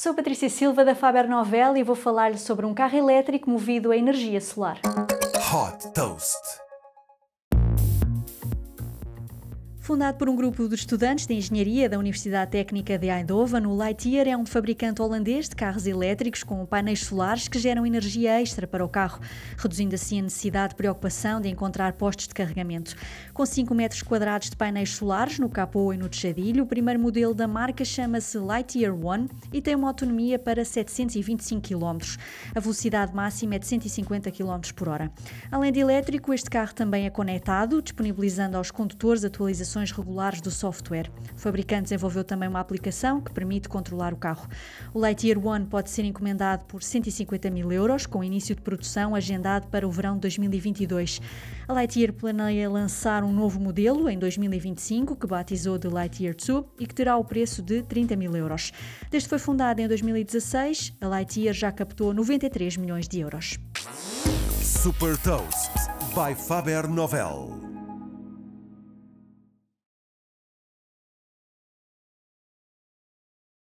Sou Patrícia Silva da Faber Novel e vou falar-lhe sobre um carro elétrico movido a energia solar. Hot Toast. Fundado por um grupo de estudantes de engenharia da Universidade Técnica de Eindhoven, o Lightyear é um fabricante holandês de carros elétricos com painéis solares que geram energia extra para o carro, reduzindo assim a necessidade de preocupação de encontrar postos de carregamento. Com 5 metros quadrados de painéis solares no capô e no tejadilho, o primeiro modelo da marca chama-se Lightyear One e tem uma autonomia para 725 km. A velocidade máxima é de 150 km por hora. Além de elétrico, este carro também é conectado, disponibilizando aos condutores atualizações regulares do software. O fabricante desenvolveu também uma aplicação que permite controlar o carro. O Lightyear One pode ser encomendado por 150 mil euros, com início de produção agendado para o verão de 2022. A Lightyear planeia lançar um novo modelo em 2025, que batizou de Lightyear 2 e que terá o preço de 30 mil euros. Desde que foi fundada em 2016, a Lightyear já captou 93 milhões de euros. Super Toast by Faber Novel.